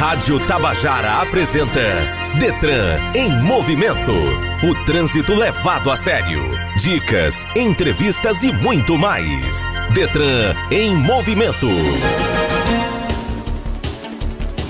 Rádio Tabajara apresenta Detran em movimento. O trânsito levado a sério. Dicas, entrevistas e muito mais. Detran em movimento.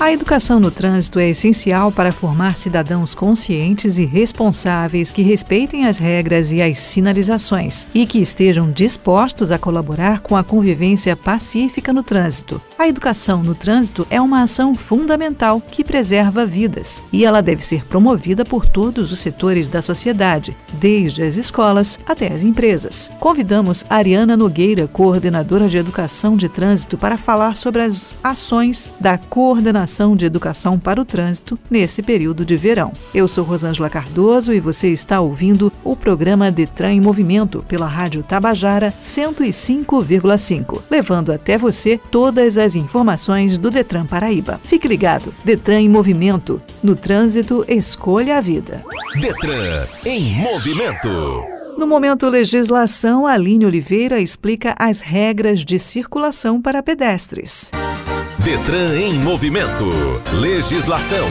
A educação no trânsito é essencial para formar cidadãos conscientes e responsáveis que respeitem as regras e as sinalizações e que estejam dispostos a colaborar com a convivência pacífica no trânsito. A educação no trânsito é uma ação fundamental que preserva vidas e ela deve ser promovida por todos os setores da sociedade, desde as escolas até as empresas. Convidamos Ariana Nogueira, coordenadora de educação de trânsito, para falar sobre as ações da coordenação de educação para o trânsito nesse período de verão. Eu sou Rosângela Cardoso e você está ouvindo o programa Detran em Movimento pela Rádio Tabajara 105,5, levando até você todas as informações do Detran Paraíba. Fique ligado. Detran em movimento. No trânsito, escolha a vida. Detran em movimento. No momento legislação, Aline Oliveira explica as regras de circulação para pedestres. Detran em movimento. Legislação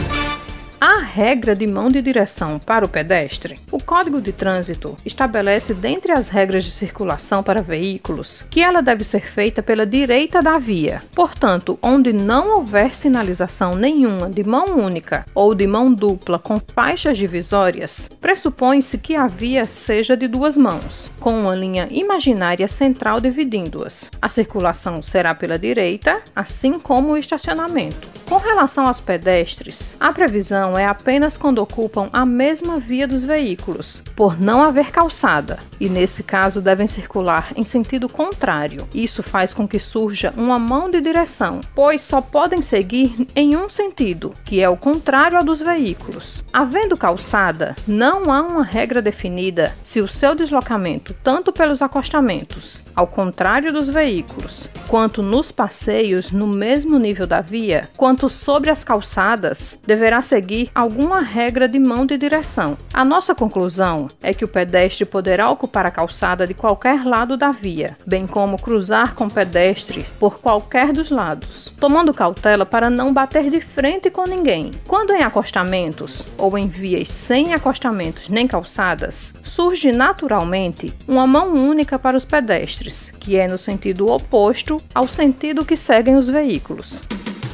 a regra de mão de direção para o pedestre. O Código de Trânsito estabelece, dentre as regras de circulação para veículos, que ela deve ser feita pela direita da via. Portanto, onde não houver sinalização nenhuma de mão única ou de mão dupla com faixas divisórias, pressupõe-se que a via seja de duas mãos, com uma linha imaginária central dividindo-as. A circulação será pela direita, assim como o estacionamento. Com relação aos pedestres, a previsão é apenas quando ocupam a mesma via dos veículos, por não haver calçada, e nesse caso devem circular em sentido contrário. Isso faz com que surja uma mão de direção, pois só podem seguir em um sentido, que é o contrário ao dos veículos. Havendo calçada, não há uma regra definida se o seu deslocamento, tanto pelos acostamentos, ao contrário dos veículos, quanto nos passeios no mesmo nível da via, quanto sobre as calçadas, deverá seguir seguir alguma regra de mão de direção. A nossa conclusão é que o pedestre poderá ocupar a calçada de qualquer lado da via, bem como cruzar com o pedestre por qualquer dos lados, tomando cautela para não bater de frente com ninguém. Quando em acostamentos ou em vias sem acostamentos nem calçadas, surge naturalmente uma mão única para os pedestres, que é no sentido oposto ao sentido que seguem os veículos.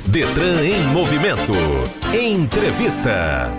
Detran em movimento. Entrevista.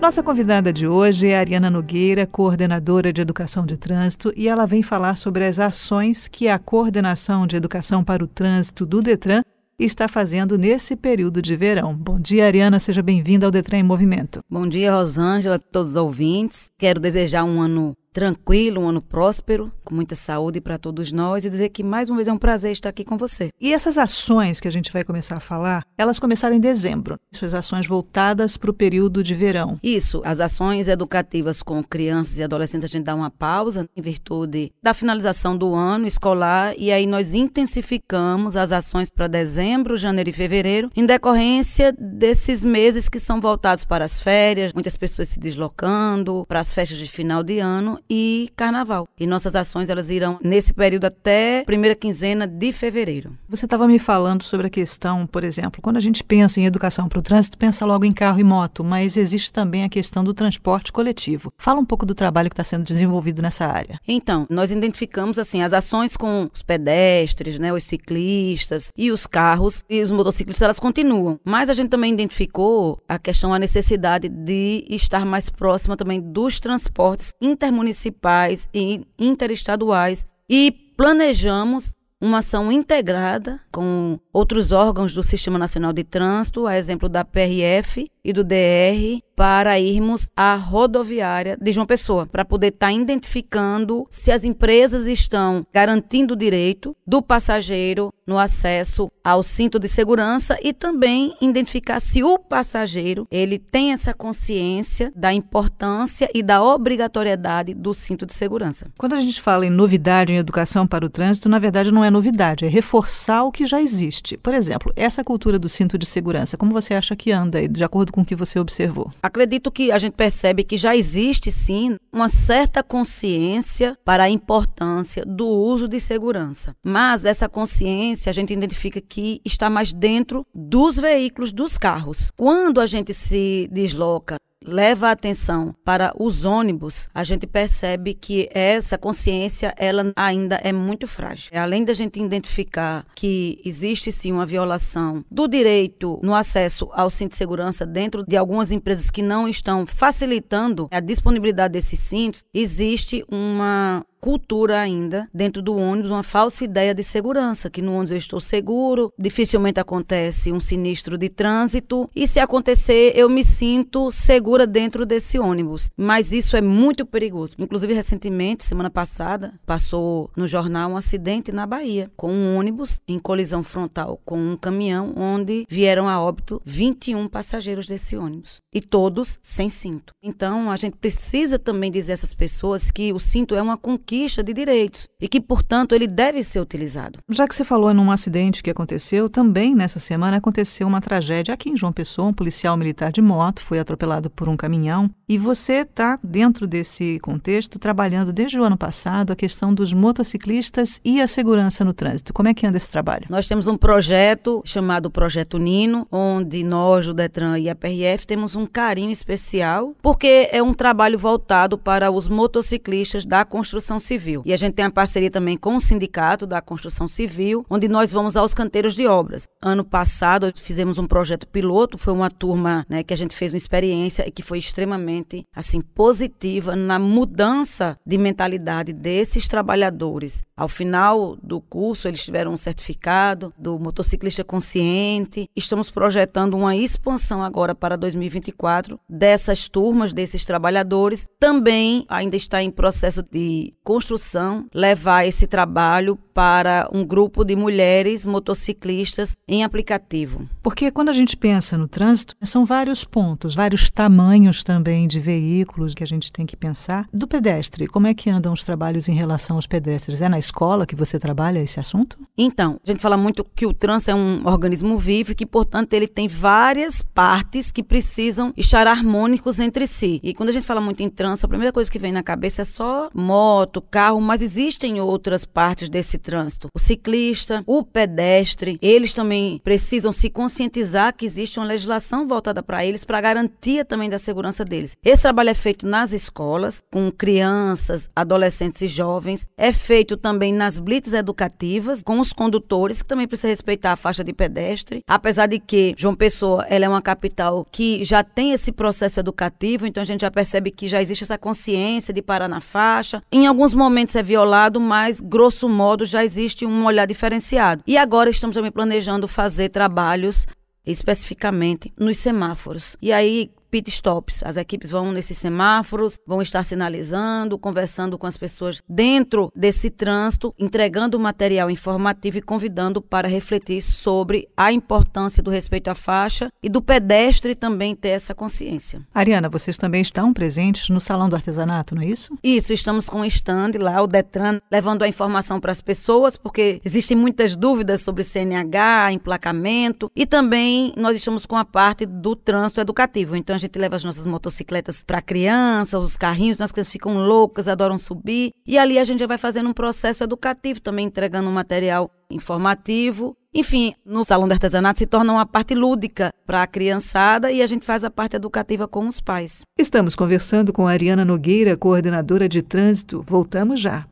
Nossa convidada de hoje é Ariana Nogueira, coordenadora de Educação de Trânsito, e ela vem falar sobre as ações que a Coordenação de Educação para o Trânsito do Detran está fazendo nesse período de verão. Bom dia, Ariana, seja bem-vinda ao Detran em Movimento. Bom dia, Rosângela, todos os ouvintes. Quero desejar um ano tranquilo, um ano próspero, com muita saúde para todos nós e dizer que mais uma vez é um prazer estar aqui com você. E essas ações que a gente vai começar a falar, elas começaram em dezembro. Essas ações voltadas para o período de verão. Isso, as ações educativas com crianças e adolescentes a gente dá uma pausa em virtude da finalização do ano escolar e aí nós intensificamos as ações para dezembro, janeiro e fevereiro, em decorrência desses meses que são voltados para as férias, muitas pessoas se deslocando para as festas de final de ano e carnaval. E nossas ações elas irão nesse período até primeira quinzena de fevereiro. Você estava me falando sobre a questão, por exemplo, quando a gente pensa em educação para o trânsito, pensa logo em carro e moto, mas existe também a questão do transporte coletivo. Fala um pouco do trabalho que está sendo desenvolvido nessa área. Então, nós identificamos assim as ações com os pedestres, né, os ciclistas e os carros e os motociclistas, elas continuam. Mas a gente também identificou a questão, a necessidade de estar mais próxima também dos transportes intermunicipais municipais e interestaduais e planejamos uma ação integrada com outros órgãos do Sistema Nacional de Trânsito, a exemplo da PRF e do DR, para irmos à rodoviária de João Pessoa, para poder estar tá identificando se as empresas estão garantindo o direito do passageiro no acesso ao cinto de segurança e também identificar se o passageiro ele tem essa consciência da importância e da obrigatoriedade do cinto de segurança. Quando a gente fala em novidade em educação para o trânsito, na verdade não é novidade, é reforçar o que já existe. Por exemplo, essa cultura do cinto de segurança, como você acha que anda, de acordo com o que você observou? Acredito que a gente percebe que já existe sim uma certa consciência para a importância do uso de segurança. Mas essa consciência a gente identifica que está mais dentro dos veículos, dos carros. Quando a gente se desloca leva a atenção para os ônibus, a gente percebe que essa consciência ela ainda é muito frágil. Além da gente identificar que existe sim uma violação do direito no acesso ao cinto de segurança dentro de algumas empresas que não estão facilitando a disponibilidade desses cintos, existe uma cultura ainda dentro do ônibus, uma falsa ideia de segurança, que no ônibus eu estou seguro, dificilmente acontece um sinistro de trânsito e se acontecer eu me sinto segura dentro desse ônibus. Mas isso é muito perigoso. Inclusive recentemente, semana passada, passou no jornal um acidente na Bahia com um ônibus em colisão frontal com um caminhão onde vieram a óbito 21 passageiros desse ônibus e todos sem cinto. Então a gente precisa também dizer a essas pessoas que o cinto é uma conquista conquista de direitos e que, portanto, ele deve ser utilizado. Já que você falou num acidente que aconteceu, também nessa semana aconteceu uma tragédia aqui em João Pessoa. Um policial militar de moto foi atropelado por um caminhão. E você está, dentro desse contexto, trabalhando desde o ano passado a questão dos motociclistas e a segurança no trânsito. Como é que anda esse trabalho? Nós temos um projeto chamado Projeto Nino, onde nós, o Detran e a PRF, temos um carinho especial, porque é um trabalho voltado para os motociclistas da construção civil. E a gente tem uma parceria também com o Sindicato da Construção Civil, onde nós vamos aos canteiros de obras. Ano passado fizemos um projeto piloto, foi uma turma né, que a gente fez uma experiência e que foi extremamente assim positiva na mudança de mentalidade desses trabalhadores. Ao final do curso, eles tiveram um certificado do motociclista consciente. Estamos projetando uma expansão agora para 2024 dessas turmas, desses trabalhadores. Também ainda está em processo de construção levar esse trabalho para um grupo de mulheres motociclistas em aplicativo. Porque quando a gente pensa no trânsito, são vários pontos, vários tamanhos também de veículos que a gente tem que pensar. Do pedestre, como é que andam os trabalhos em relação aos pedestres? É na escola que você trabalha esse assunto? Então, a gente fala muito que o trânsito é um organismo vivo e que, portanto, ele tem várias partes que precisam estar harmônicos entre si. E quando a gente fala muito em trânsito, a primeira coisa que vem na cabeça é só moto, carro, mas existem outras partes desse trânsito. O ciclista, o pedestre, eles também precisam se conscientizar que existe uma legislação voltada para eles para garantia também da segurança deles. Esse trabalho é feito nas escolas, com crianças, adolescentes e jovens. É feito também nas blitz educativas, com os condutores, que também precisam respeitar a faixa de pedestre. Apesar de que João Pessoa ela é uma capital que já tem esse processo educativo, então a gente já percebe que já existe essa consciência de parar na faixa. Em alguns momentos é violado, mas grosso modo já existe um olhar diferenciado. E agora estamos também planejando fazer trabalhos especificamente nos semáforos. E aí pit stops. As equipes vão nesses semáforos, vão estar sinalizando, conversando com as pessoas dentro desse trânsito, entregando material informativo e convidando para refletir sobre a importância do respeito à faixa e do pedestre também ter essa consciência. Ariana, vocês também estão presentes no Salão do Artesanato, não é isso? Isso, estamos com um stand lá, o Detran, levando a informação para as pessoas, porque existem muitas dúvidas sobre CNH, emplacamento, e também nós estamos com a parte do trânsito educativo. Então, a gente leva as nossas motocicletas para crianças, os carrinhos, as crianças ficam loucas, adoram subir. E ali a gente já vai fazendo um processo educativo, também entregando um material informativo. Enfim, no Salão de Artesanato se torna uma parte lúdica para a criançada e a gente faz a parte educativa com os pais. Estamos conversando com a Ariana Nogueira, coordenadora de trânsito. Voltamos já.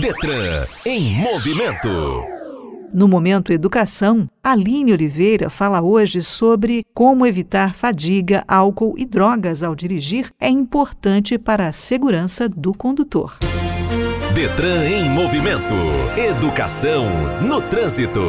Detran em movimento. No Momento Educação, Aline Oliveira fala hoje sobre como evitar fadiga, álcool e drogas ao dirigir é importante para a segurança do condutor. Detran em movimento. Educação no trânsito.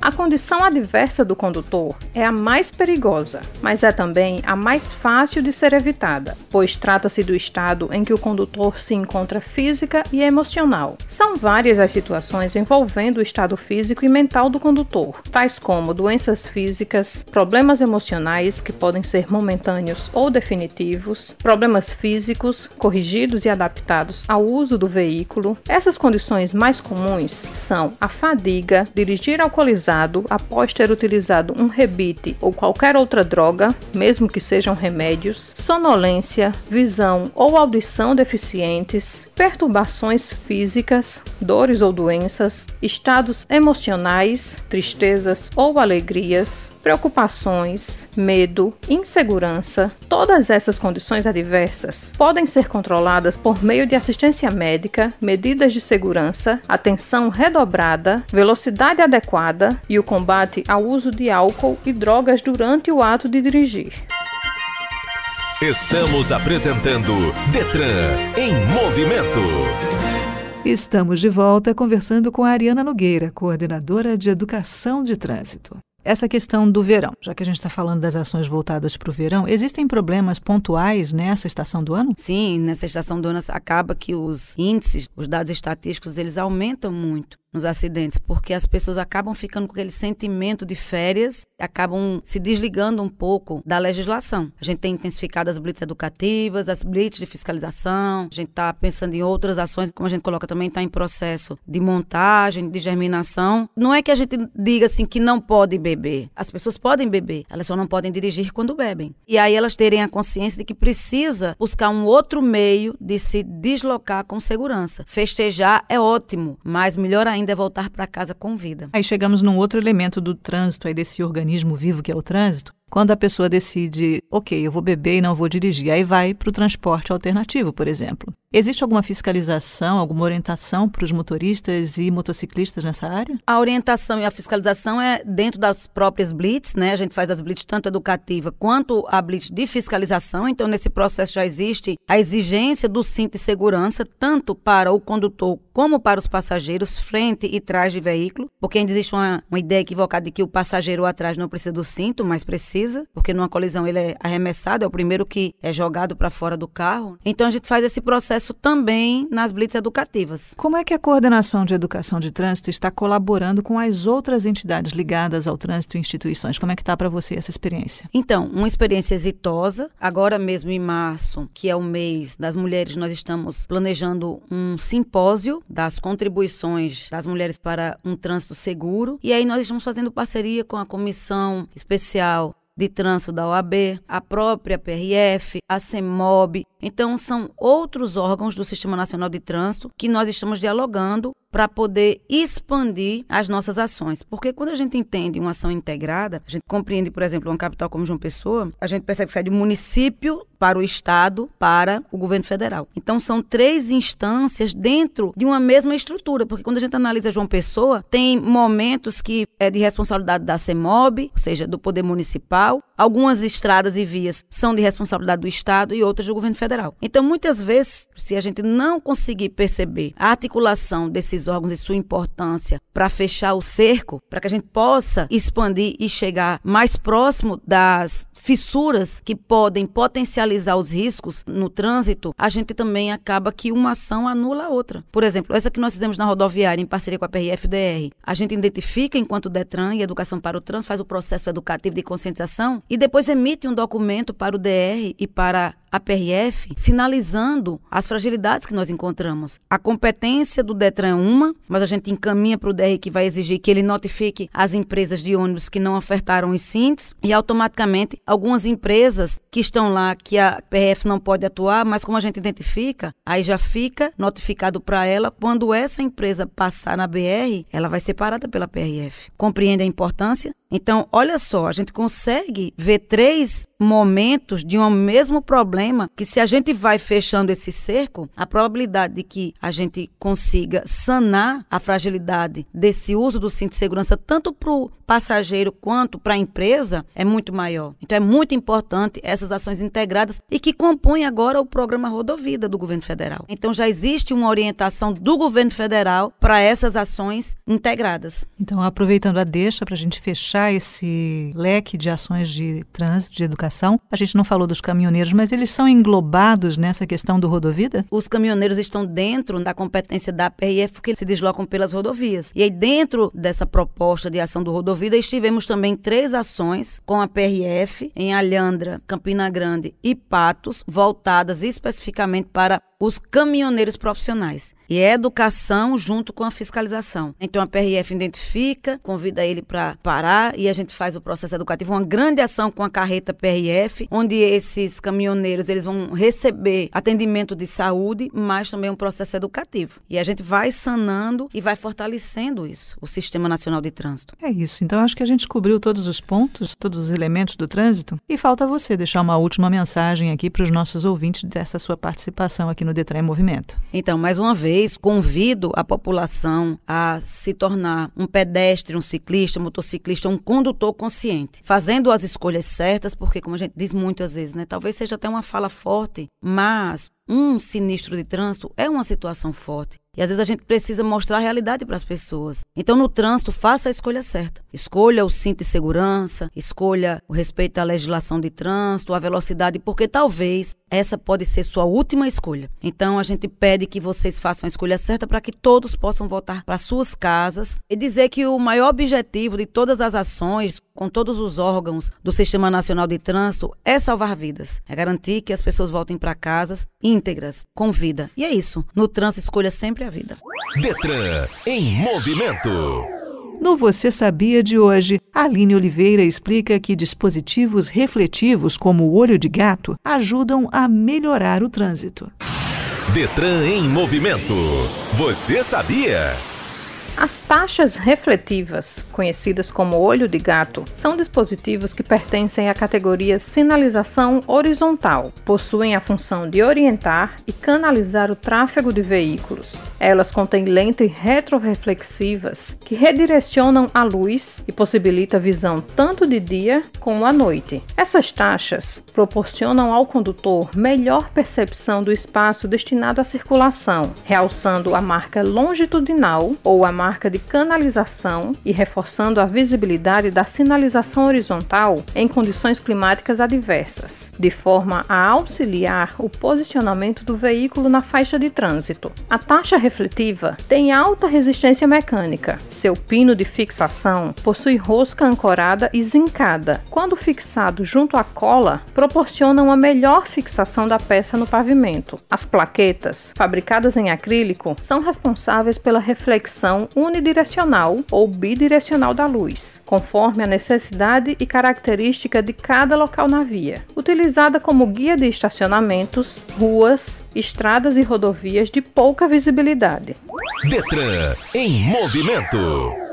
A condição adversa do condutor é a mais perigosa, mas é também a mais fácil de ser evitada, pois trata-se do estado em que o condutor se encontra física e emocional. São várias as situações envolvendo o estado físico e mental do condutor, tais como doenças físicas, problemas emocionais que podem ser momentâneos ou definitivos, problemas físicos corrigidos e adaptados ao uso do veículo. Essas condições mais comuns são a fadiga, dirigir alcoolizado alcoolizado após ter utilizado um rebite ou qualquer outra droga, mesmo que sejam remédios, sonolência, visão ou audição deficientes, perturbações físicas, dores ou doenças, estados emocionais, tristezas ou alegrias, preocupações, medo, insegurança, todas essas condições adversas podem ser controladas por meio de assistência médica, medidas de segurança, atenção redobrada, velocidade adequada e o combate ao uso de álcool e drogas durante o ato de dirigir. Estamos apresentando Detran em movimento. Estamos de volta conversando com a Ariana Nogueira, coordenadora de Educação de Trânsito essa questão do verão, já que a gente está falando das ações voltadas para o verão, existem problemas pontuais nessa estação do ano? Sim, nessa estação do ano acaba que os índices, os dados estatísticos, eles aumentam muito nos acidentes, porque as pessoas acabam ficando com aquele sentimento de férias, acabam se desligando um pouco da legislação. A gente tem intensificado as blitz educativas, as blitz de fiscalização, a gente está pensando em outras ações, como a gente coloca também, está em processo de montagem, de germinação. Não é que a gente diga assim que não pode beber. As pessoas podem beber, elas só não podem dirigir quando bebem. E aí elas terem a consciência de que precisa buscar um outro meio de se deslocar com segurança. Festejar é ótimo, mas melhor ainda ainda é voltar para casa com vida. Aí chegamos num outro elemento do trânsito, aí desse organismo vivo que é o trânsito, quando a pessoa decide, ok, eu vou beber e não vou dirigir, aí vai para o transporte alternativo, por exemplo. Existe alguma fiscalização, alguma orientação para os motoristas e motociclistas nessa área? A orientação e a fiscalização é dentro das próprias blitz, né? A gente faz as blitz tanto educativa quanto a blitz de fiscalização. Então, nesse processo já existe a exigência do cinto de segurança, tanto para o condutor como para os passageiros, frente e trás de veículo, porque ainda existe uma, uma ideia equivocada de que o passageiro atrás não precisa do cinto, mas precisa, porque numa colisão ele é arremessado, é o primeiro que é jogado para fora do carro. Então, a gente faz esse processo processo também nas blitz educativas. Como é que a coordenação de educação de trânsito está colaborando com as outras entidades ligadas ao trânsito e instituições? Como é que está para você essa experiência? Então, uma experiência exitosa. Agora mesmo em março, que é o mês das mulheres, nós estamos planejando um simpósio das contribuições das mulheres para um trânsito seguro. E aí nós estamos fazendo parceria com a comissão especial de trânsito da OAB, a própria PRF, a CEMOB. Então, são outros órgãos do Sistema Nacional de Trânsito que nós estamos dialogando para poder expandir as nossas ações. Porque quando a gente entende uma ação integrada, a gente compreende, por exemplo, uma capital como João Pessoa, a gente percebe que sai de município para o Estado, para o governo federal. Então, são três instâncias dentro de uma mesma estrutura, porque quando a gente analisa João Pessoa, tem momentos que é de responsabilidade da CEMOB, ou seja, do Poder Municipal, algumas estradas e vias são de responsabilidade do Estado e outras do governo federal. Então, muitas vezes, se a gente não conseguir perceber a articulação desses órgãos e sua importância para fechar o cerco, para que a gente possa expandir e chegar mais próximo das fissuras que podem potencializar os riscos no trânsito, a gente também acaba que uma ação anula a outra. Por exemplo, essa que nós fizemos na rodoviária em parceria com a PRF-DR, a gente identifica enquanto Detran e Educação para o Trânsito faz o processo educativo de conscientização e depois emite um documento para o DR e para a PRF, sinalizando as fragilidades que nós encontramos. A competência do Detran é uma, mas a gente encaminha para o DR que vai exigir que ele notifique as empresas de ônibus que não ofertaram os cintos e automaticamente algumas empresas que estão lá que a PRF não pode atuar, mas como a gente identifica, aí já fica notificado para ela quando essa empresa passar na BR, ela vai ser parada pela PRF. Compreende a importância? Então, olha só, a gente consegue ver três momentos de um mesmo problema que se a gente vai fechando esse cerco, a probabilidade de que a gente consiga sanar a fragilidade desse uso do cinto de segurança tanto para o passageiro quanto para a empresa é muito maior. Então é muito importante essas ações integradas e que compõem agora o programa Rodovida do governo federal. Então já existe uma orientação do governo federal para essas ações integradas. Então aproveitando a deixa para a gente fechar esse leque de ações de trânsito, de educação, a gente não falou dos caminhoneiros, mas eles são englobados nessa questão do Rodovida? Os caminhoneiros estão dentro da competência da PRF porque eles se deslocam pelas rodovias. E aí dentro dessa proposta de ação do Rodovida Vida, estivemos também três ações com a PRF em Alhandra, Campina Grande e Patos, voltadas especificamente para os caminhoneiros profissionais. E é educação junto com a fiscalização. Então a PRF identifica, convida ele para parar e a gente faz o processo educativo, uma grande ação com a carreta PRF, onde esses caminhoneiros eles vão receber atendimento de saúde, mas também um processo educativo. E a gente vai sanando e vai fortalecendo isso, o Sistema Nacional de Trânsito. É isso. Então acho que a gente cobriu todos os pontos, todos os elementos do trânsito e falta você deixar uma última mensagem aqui para os nossos ouvintes dessa sua participação aqui no Detran em Movimento. Então, mais uma vez vez, convido a população a se tornar um pedestre, um ciclista, um motociclista, um condutor consciente, fazendo as escolhas certas, porque, como a gente diz muitas vezes, né, talvez seja até uma fala forte, mas um sinistro de trânsito é uma situação forte. E às vezes a gente precisa mostrar a realidade para as pessoas. Então, no trânsito, faça a escolha certa. Escolha o cinto de segurança, escolha o respeito à legislação de trânsito, a velocidade, porque talvez essa pode ser sua última escolha. Então, a gente pede que vocês façam a escolha certa para que todos possam voltar para suas casas e dizer que o maior objetivo de todas as ações, com todos os órgãos do Sistema Nacional de Trânsito, é salvar vidas, é garantir que as pessoas voltem para casas íntegras, com vida. E é isso. No trânsito, escolha sempre a vida. Detran em movimento. No Você Sabia de hoje, Aline Oliveira explica que dispositivos refletivos como o olho de gato ajudam a melhorar o trânsito. Detran em movimento. Você sabia? As taxas refletivas, conhecidas como olho de gato, são dispositivos que pertencem à categoria sinalização horizontal. Possuem a função de orientar e canalizar o tráfego de veículos. Elas contêm lentes retroreflexivas que redirecionam a luz e possibilita visão tanto de dia como à noite. Essas taxas proporcionam ao condutor melhor percepção do espaço destinado à circulação, realçando a marca longitudinal ou a marca marca de canalização e reforçando a visibilidade da sinalização horizontal em condições climáticas adversas, de forma a auxiliar o posicionamento do veículo na faixa de trânsito. A taxa refletiva tem alta resistência mecânica. Seu pino de fixação possui rosca ancorada e zincada. Quando fixado junto à cola, proporciona uma melhor fixação da peça no pavimento. As plaquetas, fabricadas em acrílico, são responsáveis pela reflexão unidirecional ou bidirecional da luz, conforme a necessidade e característica de cada local na via, utilizada como guia de estacionamentos, ruas, estradas e rodovias de pouca visibilidade. Detran em movimento.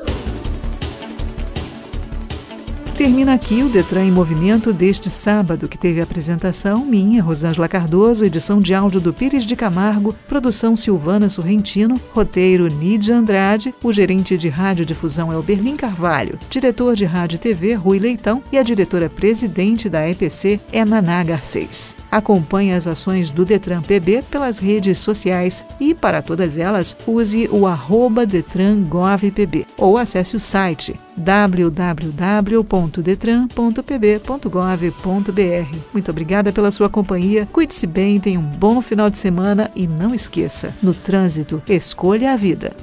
Termina aqui o Detran em Movimento deste sábado, que teve apresentação minha, Rosângela Cardoso, edição de áudio do Pires de Camargo, produção Silvana Sorrentino, roteiro Nídia Andrade, o gerente de radiodifusão é o Berlim Carvalho, diretor de rádio e TV Rui Leitão e a diretora-presidente da EPC é Naná Garcês. Acompanhe as ações do Detran PB pelas redes sociais e, para todas elas, use o arroba DetranGovPB ou acesse o site www.detran.pb.gov.br. Muito obrigada pela sua companhia. Cuide-se bem, tenha um bom final de semana e não esqueça: no trânsito, escolha a vida.